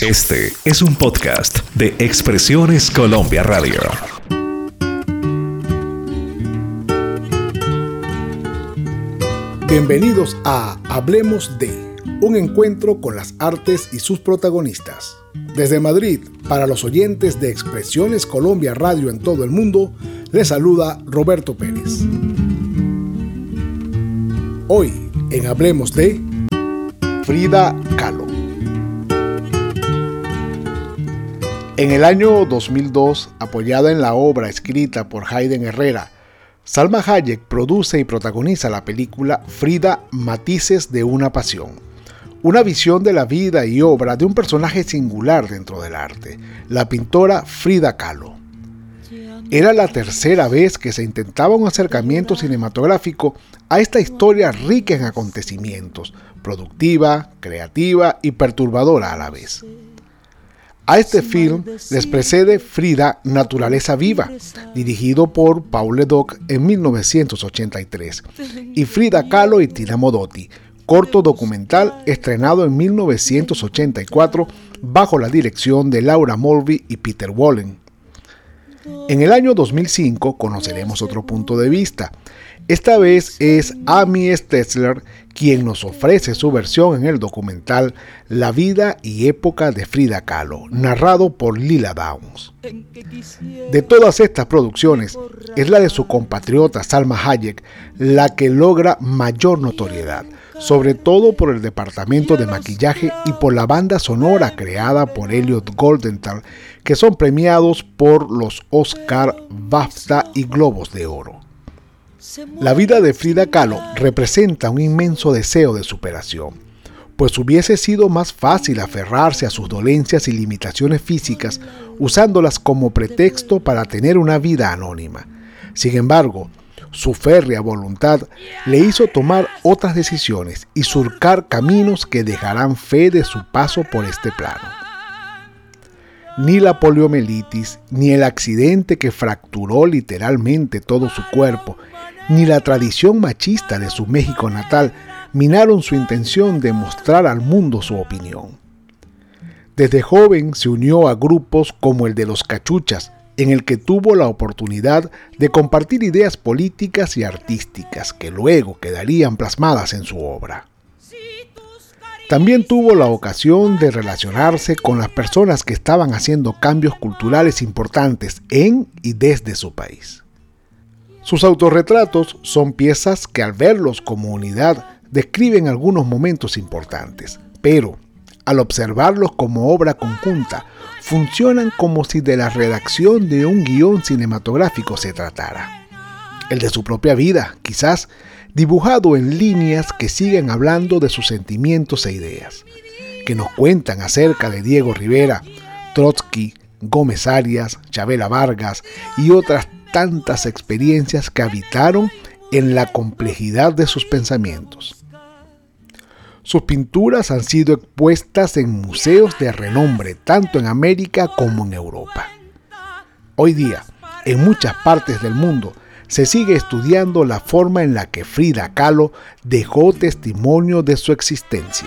Este es un podcast de Expresiones Colombia Radio. Bienvenidos a Hablemos de, un encuentro con las artes y sus protagonistas. Desde Madrid, para los oyentes de Expresiones Colombia Radio en todo el mundo, les saluda Roberto Pérez. Hoy, en Hablemos de Frida Kahlo. En el año 2002, apoyada en la obra escrita por Hayden Herrera, Salma Hayek produce y protagoniza la película Frida Matices de una Pasión, una visión de la vida y obra de un personaje singular dentro del arte, la pintora Frida Kahlo. Era la tercera vez que se intentaba un acercamiento cinematográfico a esta historia rica en acontecimientos, productiva, creativa y perturbadora a la vez. A este film les precede Frida, Naturaleza Viva, dirigido por Paul Ledoc en 1983, y Frida Kahlo y Tina Modotti, corto documental estrenado en 1984 bajo la dirección de Laura Mulvey y Peter Wallen. En el año 2005 conoceremos otro punto de vista. Esta vez es Amy Stetzler quien nos ofrece su versión en el documental La vida y época de Frida Kahlo, narrado por Lila Downs. De todas estas producciones, es la de su compatriota Salma Hayek la que logra mayor notoriedad, sobre todo por el departamento de maquillaje y por la banda sonora creada por Elliot Goldenthal, que son premiados por los Oscar, BAFTA y Globos de Oro. La vida de Frida Kahlo representa un inmenso deseo de superación, pues hubiese sido más fácil aferrarse a sus dolencias y limitaciones físicas usándolas como pretexto para tener una vida anónima. Sin embargo, su férrea voluntad le hizo tomar otras decisiones y surcar caminos que dejarán fe de su paso por este plano. Ni la poliomielitis, ni el accidente que fracturó literalmente todo su cuerpo, ni la tradición machista de su México natal minaron su intención de mostrar al mundo su opinión. Desde joven se unió a grupos como el de los cachuchas, en el que tuvo la oportunidad de compartir ideas políticas y artísticas que luego quedarían plasmadas en su obra. También tuvo la ocasión de relacionarse con las personas que estaban haciendo cambios culturales importantes en y desde su país. Sus autorretratos son piezas que al verlos como unidad describen algunos momentos importantes, pero al observarlos como obra conjunta funcionan como si de la redacción de un guion cinematográfico se tratara. El de su propia vida, quizás, dibujado en líneas que siguen hablando de sus sentimientos e ideas, que nos cuentan acerca de Diego Rivera, Trotsky, Gómez Arias, Chabela Vargas y otras tantas experiencias que habitaron en la complejidad de sus pensamientos. Sus pinturas han sido expuestas en museos de renombre tanto en América como en Europa. Hoy día, en muchas partes del mundo, se sigue estudiando la forma en la que Frida Kahlo dejó testimonio de su existencia.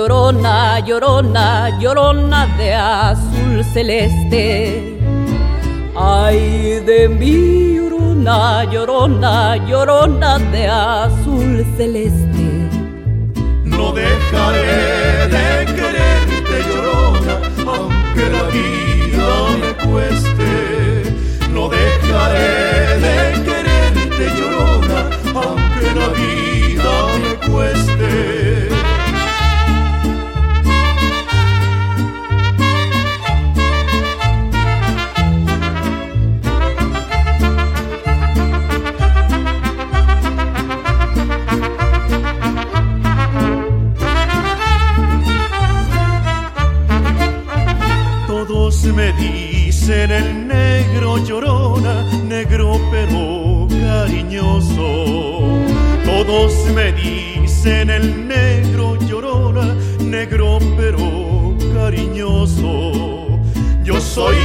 llorona, llorona, llorona de azul celeste. Ay de mi llorona, llorona, llorona de azul celeste. No dejaré de me dicen el negro llorona, negro pero cariñoso. Todos me dicen el negro llorona, negro pero cariñoso. Yo soy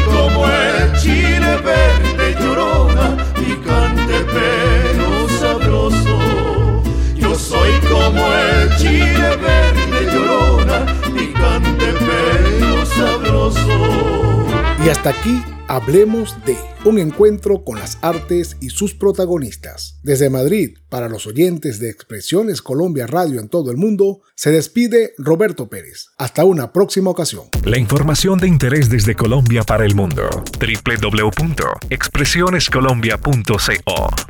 Y hasta aquí hablemos de un encuentro con las artes y sus protagonistas. Desde Madrid, para los oyentes de Expresiones Colombia Radio en todo el mundo, se despide Roberto Pérez. Hasta una próxima ocasión. La información de interés desde Colombia para el mundo. www.expresionescolombia.co